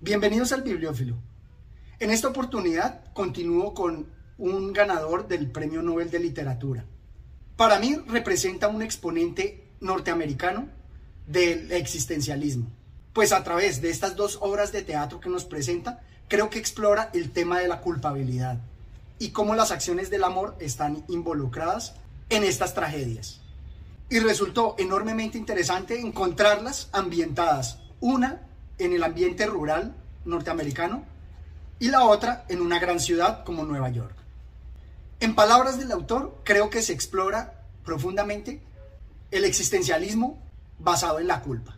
Bienvenidos al Bibliófilo. En esta oportunidad continúo con un ganador del Premio Nobel de Literatura. Para mí representa un exponente norteamericano del existencialismo, pues a través de estas dos obras de teatro que nos presenta, creo que explora el tema de la culpabilidad y cómo las acciones del amor están involucradas en estas tragedias. Y resultó enormemente interesante encontrarlas ambientadas, una en el ambiente rural norteamericano y la otra en una gran ciudad como Nueva York. En palabras del autor, creo que se explora profundamente el existencialismo basado en la culpa.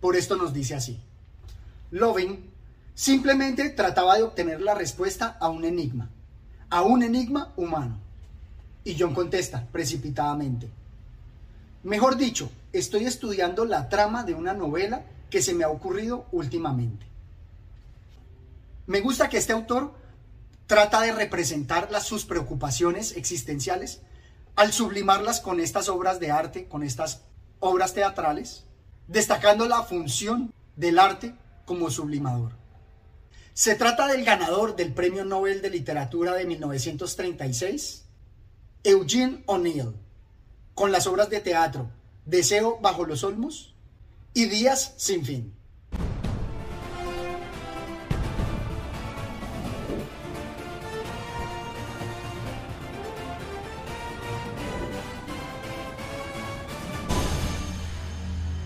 Por esto nos dice así. Loving simplemente trataba de obtener la respuesta a un enigma, a un enigma humano. Y John contesta precipitadamente. Mejor dicho, estoy estudiando la trama de una novela que se me ha ocurrido últimamente. Me gusta que este autor trata de representar las, sus preocupaciones existenciales al sublimarlas con estas obras de arte, con estas obras teatrales, destacando la función del arte como sublimador. Se trata del ganador del Premio Nobel de Literatura de 1936, Eugene O'Neill, con las obras de teatro Deseo bajo los olmos y días sin fin.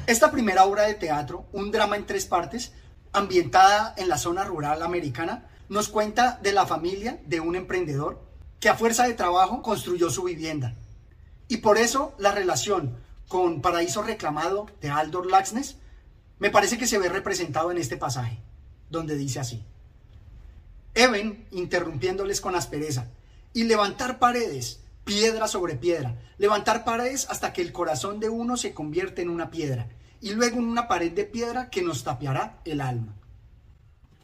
Esta primera obra de teatro, un drama en tres partes, ambientada en la zona rural americana, nos cuenta de la familia de un emprendedor que a fuerza de trabajo construyó su vivienda. Y por eso la relación con Paraíso Reclamado de Aldor Laxness, me parece que se ve representado en este pasaje, donde dice así. Eben, interrumpiéndoles con aspereza, y levantar paredes, piedra sobre piedra, levantar paredes hasta que el corazón de uno se convierte en una piedra, y luego en una pared de piedra que nos tapiará el alma.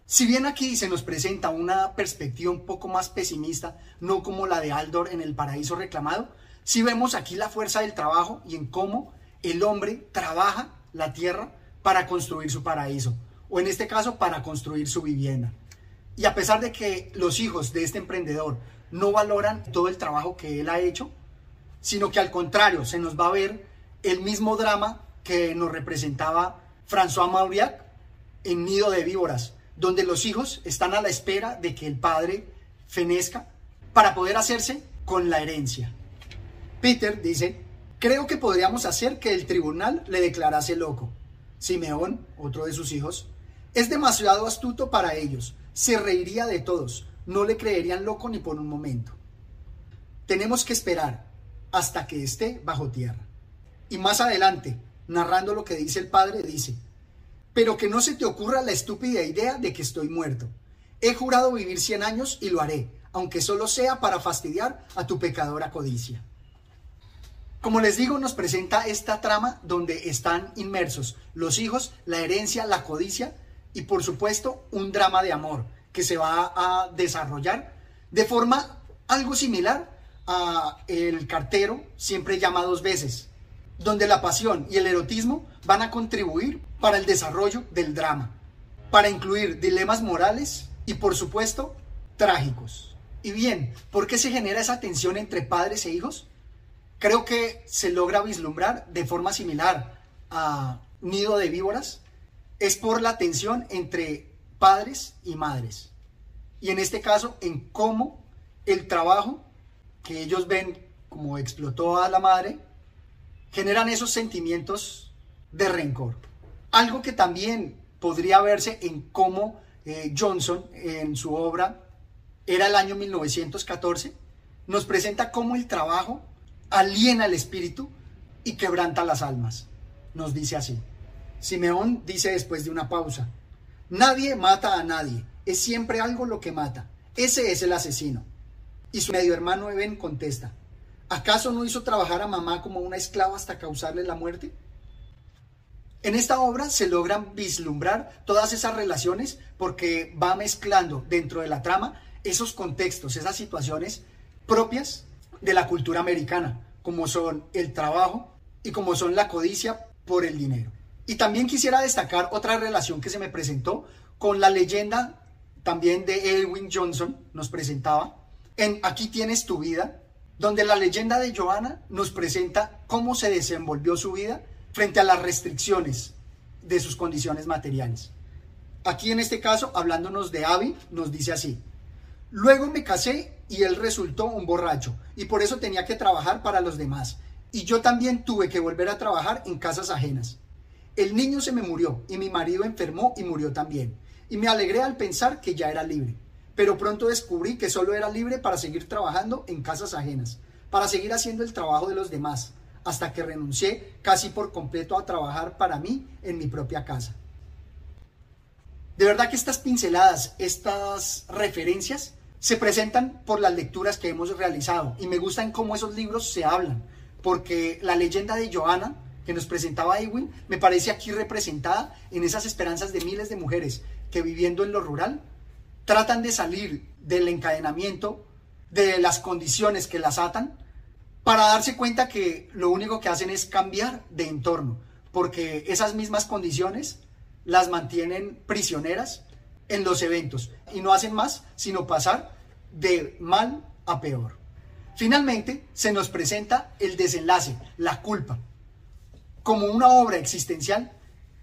Si bien aquí se nos presenta una perspectiva un poco más pesimista, no como la de Aldor en el paraíso reclamado, si vemos aquí la fuerza del trabajo y en cómo el hombre trabaja la tierra para construir su paraíso, o en este caso para construir su vivienda. Y a pesar de que los hijos de este emprendedor no valoran todo el trabajo que él ha hecho, sino que al contrario se nos va a ver el mismo drama que nos representaba François Mauriac en Nido de Víboras, donde los hijos están a la espera de que el padre fenezca para poder hacerse con la herencia. Peter dice, creo que podríamos hacer que el tribunal le declarase loco. Simeón, otro de sus hijos, es demasiado astuto para ellos, se reiría de todos, no le creerían loco ni por un momento. Tenemos que esperar hasta que esté bajo tierra. Y más adelante, narrando lo que dice el padre, dice, pero que no se te ocurra la estúpida idea de que estoy muerto. He jurado vivir cien años y lo haré, aunque solo sea para fastidiar a tu pecadora codicia. Como les digo, nos presenta esta trama donde están inmersos los hijos, la herencia, la codicia y por supuesto un drama de amor que se va a desarrollar de forma algo similar a El cartero siempre llama dos veces, donde la pasión y el erotismo van a contribuir para el desarrollo del drama, para incluir dilemas morales y por supuesto trágicos. Y bien, ¿por qué se genera esa tensión entre padres e hijos? Creo que se logra vislumbrar de forma similar a Nido de Víboras, es por la tensión entre padres y madres. Y en este caso, en cómo el trabajo que ellos ven como explotó a la madre, generan esos sentimientos de rencor. Algo que también podría verse en cómo eh, Johnson, en su obra, era el año 1914, nos presenta cómo el trabajo aliena el espíritu y quebranta las almas. Nos dice así. Simeón dice después de una pausa, nadie mata a nadie, es siempre algo lo que mata. Ese es el asesino. Y su medio hermano Eben contesta, ¿acaso no hizo trabajar a mamá como una esclava hasta causarle la muerte? En esta obra se logran vislumbrar todas esas relaciones porque va mezclando dentro de la trama esos contextos, esas situaciones propias de la cultura americana, como son el trabajo y como son la codicia por el dinero. Y también quisiera destacar otra relación que se me presentó con la leyenda también de Edwin Johnson, nos presentaba, en Aquí tienes tu vida, donde la leyenda de Johanna nos presenta cómo se desenvolvió su vida frente a las restricciones de sus condiciones materiales. Aquí en este caso, hablándonos de Abby, nos dice así, luego me casé y él resultó un borracho y por eso tenía que trabajar para los demás. Y yo también tuve que volver a trabajar en casas ajenas. El niño se me murió y mi marido enfermó y murió también. Y me alegré al pensar que ya era libre. Pero pronto descubrí que solo era libre para seguir trabajando en casas ajenas, para seguir haciendo el trabajo de los demás, hasta que renuncié casi por completo a trabajar para mí en mi propia casa. De verdad que estas pinceladas, estas referencias, se presentan por las lecturas que hemos realizado. Y me gustan cómo esos libros se hablan, porque la leyenda de Johanna que nos presentaba Ewing me parece aquí representada en esas esperanzas de miles de mujeres que viviendo en lo rural tratan de salir del encadenamiento, de las condiciones que las atan, para darse cuenta que lo único que hacen es cambiar de entorno, porque esas mismas condiciones las mantienen prisioneras en los eventos y no hacen más sino pasar de mal a peor. Finalmente, se nos presenta el desenlace, la culpa. Como una obra existencial,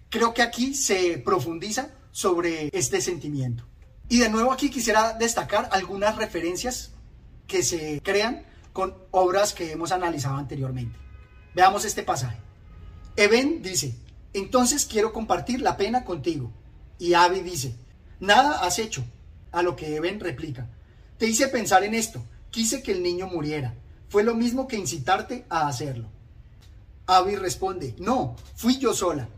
creo que aquí se profundiza sobre este sentimiento. Y de nuevo aquí quisiera destacar algunas referencias que se crean con obras que hemos analizado anteriormente. Veamos este pasaje. Eben dice, entonces quiero compartir la pena contigo. Y Abby dice, nada has hecho. A lo que Eben replica, te hice pensar en esto, quise que el niño muriera. Fue lo mismo que incitarte a hacerlo. Abby responde, no, fui yo sola.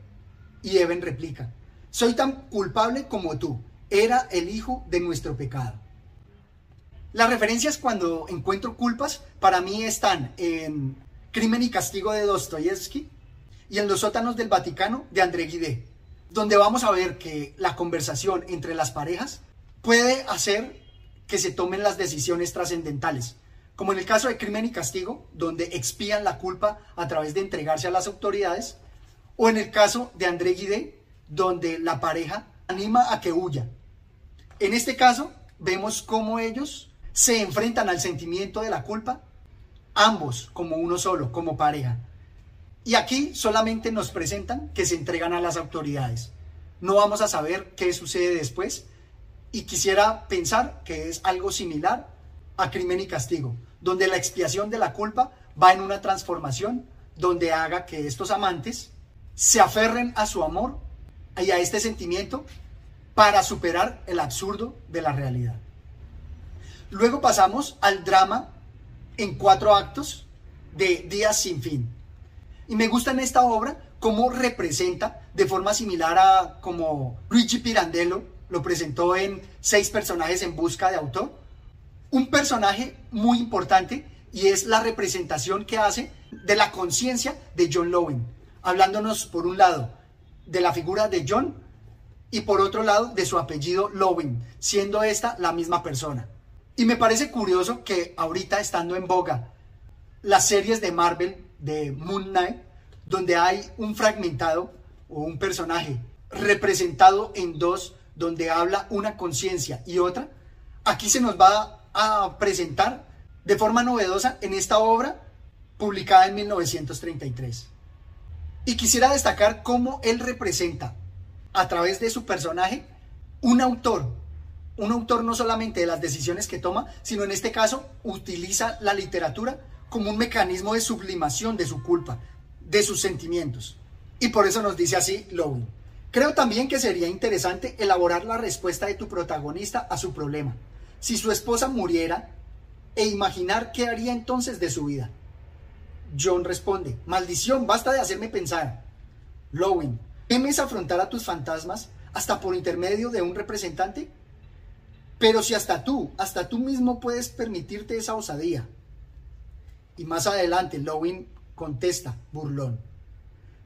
Y Eben replica, soy tan culpable como tú, era el hijo de nuestro pecado. Las referencias cuando encuentro culpas para mí están en Crimen y Castigo de Dostoyevsky y en Los sótanos del Vaticano de André Guidé, donde vamos a ver que la conversación entre las parejas puede hacer que se tomen las decisiones trascendentales, como en el caso de Crimen y Castigo, donde expían la culpa a través de entregarse a las autoridades, o en el caso de André Guidé, donde la pareja anima a que huya. En este caso, vemos cómo ellos se enfrentan al sentimiento de la culpa, ambos como uno solo, como pareja. Y aquí solamente nos presentan que se entregan a las autoridades. No vamos a saber qué sucede después, y quisiera pensar que es algo similar a crimen y castigo, donde la expiación de la culpa va en una transformación donde haga que estos amantes se aferren a su amor y a este sentimiento para superar el absurdo de la realidad. Luego pasamos al drama en cuatro actos de Días sin fin. Y me gusta en esta obra cómo representa de forma similar a como Luigi Pirandello lo presentó en Seis personajes en busca de autor. Un personaje muy importante y es la representación que hace de la conciencia de John Lowen, hablándonos por un lado de la figura de John y por otro lado de su apellido Lowen, siendo esta la misma persona. Y me parece curioso que ahorita estando en boga las series de Marvel de Moon Knight, donde hay un fragmentado o un personaje representado en dos donde habla una conciencia y otra, aquí se nos va a presentar de forma novedosa en esta obra publicada en 1933. Y quisiera destacar cómo él representa a través de su personaje un autor, un autor no solamente de las decisiones que toma, sino en este caso utiliza la literatura como un mecanismo de sublimación de su culpa, de sus sentimientos. Y por eso nos dice así Lowe. Creo también que sería interesante elaborar la respuesta de tu protagonista a su problema. Si su esposa muriera, e imaginar qué haría entonces de su vida. John responde, maldición, basta de hacerme pensar. Lowin, ¿temes afrontar a tus fantasmas hasta por intermedio de un representante? Pero si hasta tú, hasta tú mismo puedes permitirte esa osadía. Y más adelante, Lowin contesta, burlón.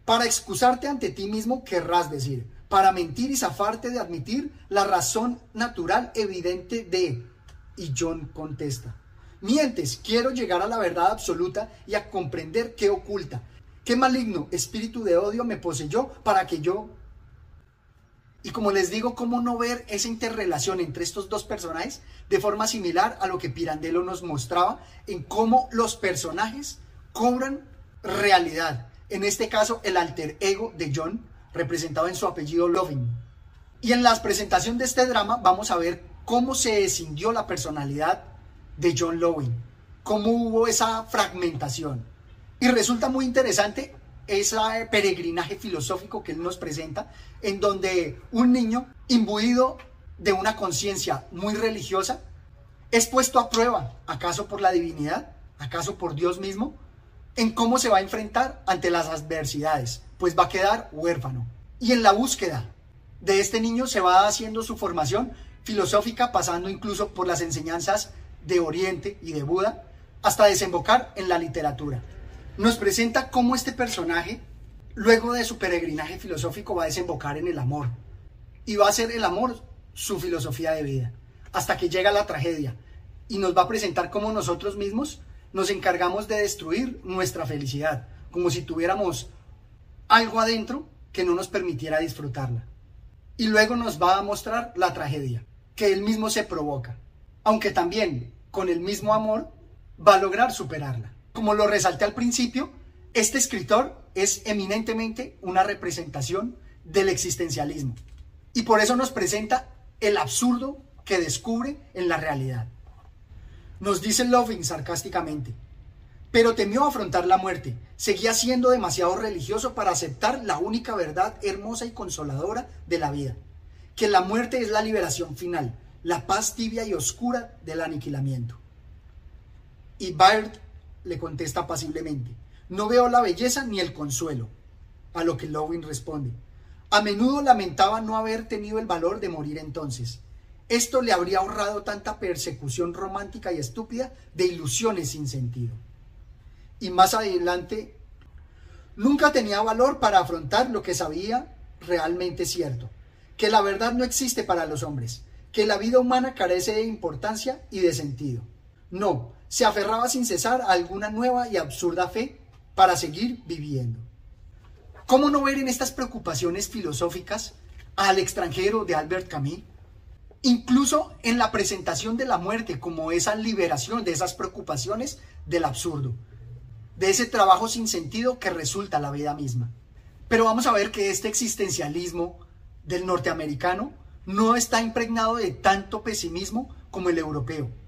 Para excusarte ante ti mismo querrás decir, para mentir y zafarte de admitir la razón natural evidente de... Y John contesta, mientes, quiero llegar a la verdad absoluta y a comprender qué oculta, qué maligno espíritu de odio me poseyó para que yo... Y como les digo, ¿cómo no ver esa interrelación entre estos dos personajes de forma similar a lo que Pirandello nos mostraba en cómo los personajes cobran realidad? En este caso, el alter ego de John, representado en su apellido Loving. Y en la presentación de este drama vamos a ver cómo se escindió la personalidad de John Loving, cómo hubo esa fragmentación. Y resulta muy interesante ese peregrinaje filosófico que él nos presenta, en donde un niño imbuido de una conciencia muy religiosa es puesto a prueba, acaso por la divinidad, acaso por Dios mismo, en cómo se va a enfrentar ante las adversidades, pues va a quedar huérfano. Y en la búsqueda de este niño se va haciendo su formación filosófica, pasando incluso por las enseñanzas de Oriente y de Buda, hasta desembocar en la literatura nos presenta cómo este personaje, luego de su peregrinaje filosófico, va a desembocar en el amor. Y va a ser el amor su filosofía de vida, hasta que llega la tragedia. Y nos va a presentar cómo nosotros mismos nos encargamos de destruir nuestra felicidad, como si tuviéramos algo adentro que no nos permitiera disfrutarla. Y luego nos va a mostrar la tragedia, que él mismo se provoca, aunque también con el mismo amor va a lograr superarla. Como lo resalté al principio, este escritor es eminentemente una representación del existencialismo y por eso nos presenta el absurdo que descubre en la realidad. Nos dice Loving sarcásticamente, pero temió afrontar la muerte, seguía siendo demasiado religioso para aceptar la única verdad hermosa y consoladora de la vida, que la muerte es la liberación final, la paz tibia y oscura del aniquilamiento. Y Baird le contesta pasiblemente. No veo la belleza ni el consuelo. A lo que Lowin responde. A menudo lamentaba no haber tenido el valor de morir entonces. Esto le habría ahorrado tanta persecución romántica y estúpida de ilusiones sin sentido. Y más adelante, nunca tenía valor para afrontar lo que sabía realmente cierto, que la verdad no existe para los hombres, que la vida humana carece de importancia y de sentido. No, se aferraba sin cesar a alguna nueva y absurda fe para seguir viviendo. ¿Cómo no ver en estas preocupaciones filosóficas al extranjero de Albert Camus? Incluso en la presentación de la muerte como esa liberación de esas preocupaciones del absurdo, de ese trabajo sin sentido que resulta la vida misma. Pero vamos a ver que este existencialismo del norteamericano no está impregnado de tanto pesimismo como el europeo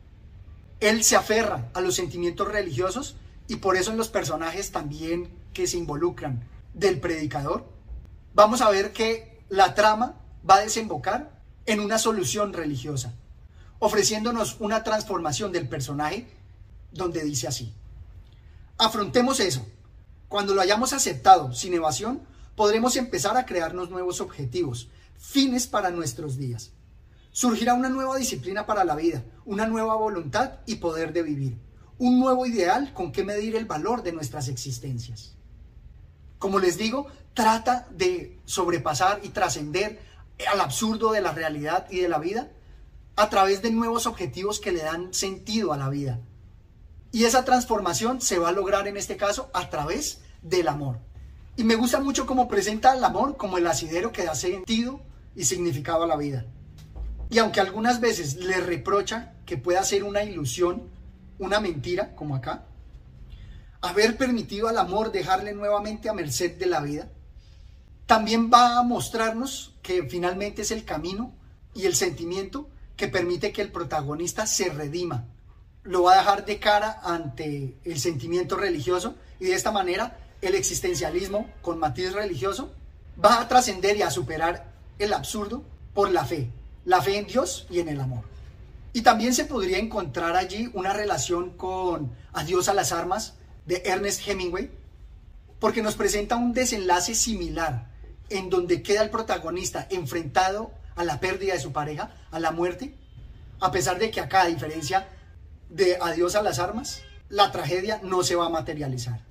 él se aferra a los sentimientos religiosos y por eso en los personajes también que se involucran del predicador, vamos a ver que la trama va a desembocar en una solución religiosa, ofreciéndonos una transformación del personaje donde dice así, afrontemos eso, cuando lo hayamos aceptado sin evasión, podremos empezar a crearnos nuevos objetivos, fines para nuestros días. Surgirá una nueva disciplina para la vida, una nueva voluntad y poder de vivir, un nuevo ideal con que medir el valor de nuestras existencias. Como les digo, trata de sobrepasar y trascender al absurdo de la realidad y de la vida a través de nuevos objetivos que le dan sentido a la vida. Y esa transformación se va a lograr en este caso a través del amor. Y me gusta mucho cómo presenta el amor como el asidero que da sentido y significado a la vida. Y aunque algunas veces le reprocha que pueda ser una ilusión, una mentira, como acá, haber permitido al amor dejarle nuevamente a merced de la vida, también va a mostrarnos que finalmente es el camino y el sentimiento que permite que el protagonista se redima. Lo va a dejar de cara ante el sentimiento religioso y de esta manera el existencialismo con matiz religioso va a trascender y a superar el absurdo por la fe, la fe en Dios y en el amor. Y también se podría encontrar allí una relación con Adiós a las armas de Ernest Hemingway, porque nos presenta un desenlace similar en donde queda el protagonista enfrentado a la pérdida de su pareja, a la muerte, a pesar de que acá, a diferencia de Adiós a las armas, la tragedia no se va a materializar.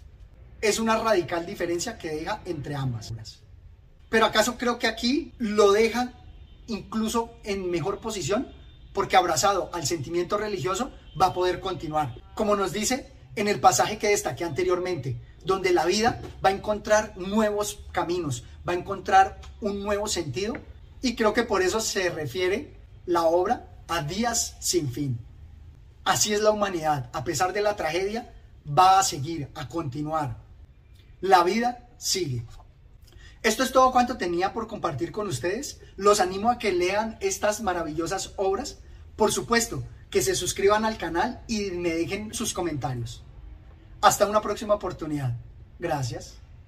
Es una radical diferencia que deja entre ambas. Pero acaso creo que aquí lo deja incluso en mejor posición, porque abrazado al sentimiento religioso va a poder continuar. Como nos dice en el pasaje que destaqué anteriormente, donde la vida va a encontrar nuevos caminos, va a encontrar un nuevo sentido Y creo que por eso se refiere la obra a días sin fin. Así es la humanidad, a pesar de la tragedia, va a seguir, a continuar. La vida sigue. Esto es todo cuanto tenía por compartir con ustedes. Los animo a que lean estas maravillosas obras. Por supuesto, que se suscriban al canal y me dejen sus comentarios. Hasta una próxima oportunidad. Gracias.